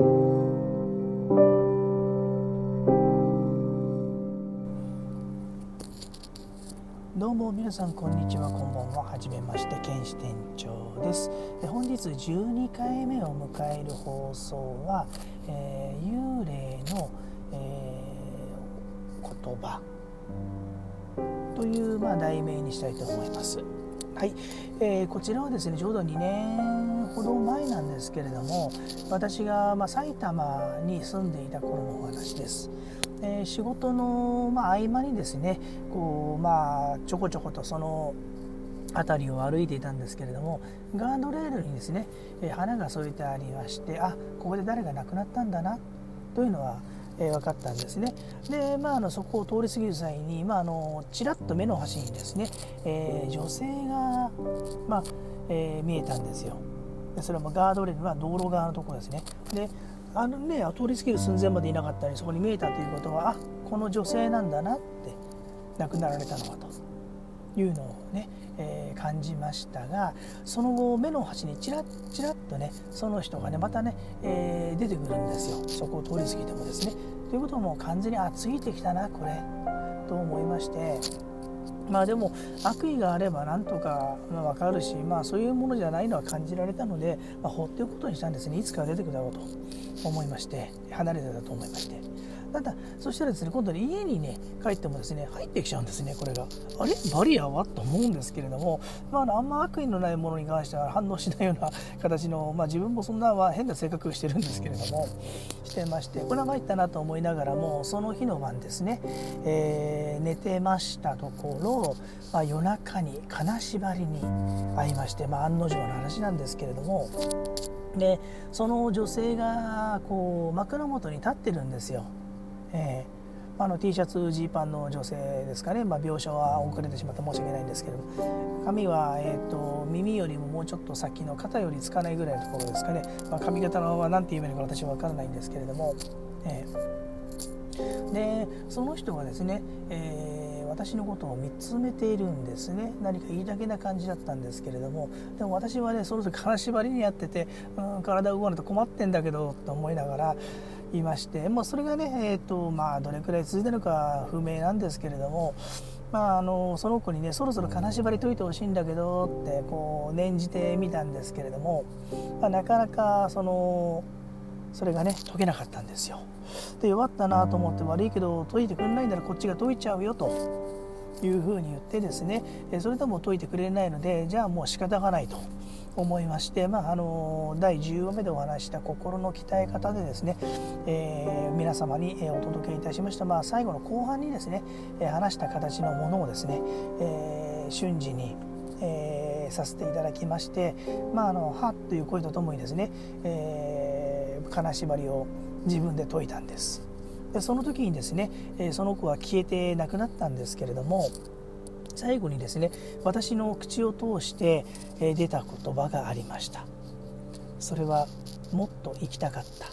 どうも皆さんこんにちはこんばんは。はじめまして剣士店長です。で本日12回目を迎える放送は、えー、幽霊の、えー、言葉という、まあ、題名にしたいと思います。はい、えー、こちらはですねちょうど2年ほど前なんですけれども私が、ま、埼玉に住んでいた頃のお話です。えー、仕事の、ま、合間にですねこう、まあ、ちょこちょことその辺りを歩いていたんですけれどもガードレールにですね、花が添えてありましてあここで誰が亡くなったんだなというのは、えー、分かったんですね。で、まあ、あのそこを通り過ぎる際に、まあ、あのちらっと目の端にですね、えー、女性が、まあえー、見えたんですよ。でそれもガードレールは道路側のところですね。であのね通り過ぎる寸前までいなかったりそこに見えたということはあこの女性なんだなって亡くなられたのはと。いうのをね、えー、感じましたがその後目の端にちらっちらっとねその人がねまたね、えー、出てくるんですよ。そこを通り過ぎてもですね。ということも完全にあついてきたなこれ。と思いまして。まあでも悪意があればなんとか分かるし、まあ、そういうものじゃないのは感じられたので、まあ、放っておくことにしたんですね。いつかは出てくるだろうと思いまして離れてたと思いまして。ただそしたらですね今度ね家にね帰ってもですね入ってきちゃうんですねこれが。あれ？バリアは？と思うんですけれども、まあ、あんま悪意のないものに関しては反応しないような形の、まあ、自分もそんなは変な性格してるんですけれどもしてましてこれは参ったなと思いながらもその日の晩ですね、えー、寝てましたところ、まあ、夜中に金縛りに会いまして、まあ、案の定の話なんですけれどもでその女性がこう枕元に立ってるんですよ。えー、あの T シャツジーパンの女性ですかね、まあ、描写は遅れてしまって申し訳ないんですけど髪は、えーと、耳よりももうちょっと先の肩よりつかないぐらいのところですかね、まあ、髪型のは何て言えばいいのか私は分からないんですけれども、えー、でその人がですね、えー私のことを見つめているんですね。何か言いたげな感じだったんですけれども。でも私はねそろそろ金縛りにやってて、うん、体動かないと困ってんだけどと思いながらいまして、まあ、それがね、えーとまあ、どれくらい続いてるのか不明なんですけれども、まあ、あのその子にねそろそろ金縛り解いてほしいんだけどってこう念じてみたんですけれども、まあ、なかなかそのそれがね解けなかったんですよ。で弱ったなと思って悪いけど解いてくれないならこっちが解いちゃうよというふうに言ってですねそれでも解いてくれないのでじゃあもう仕方がないと。思いまして、まあ、あの第10話目でお話した心の鍛え方でですね、えー、皆様にお届けいたしました、まあ、最後の後半にですね話した形のものをですね、えー、瞬時に、えー、させていただきまして、まあ、あのはっという声とともにですね、えー、金縛りを自分で解いたんです。でその時にですね、えその子は消えてなくなったんですけれども最後にですね私の口を通して出た言葉がありました。それはもっと生きたかった。